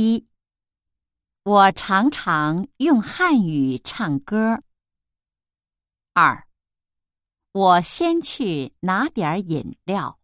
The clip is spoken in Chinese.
一。我常常用汉语唱歌。二。我先去拿点饮料。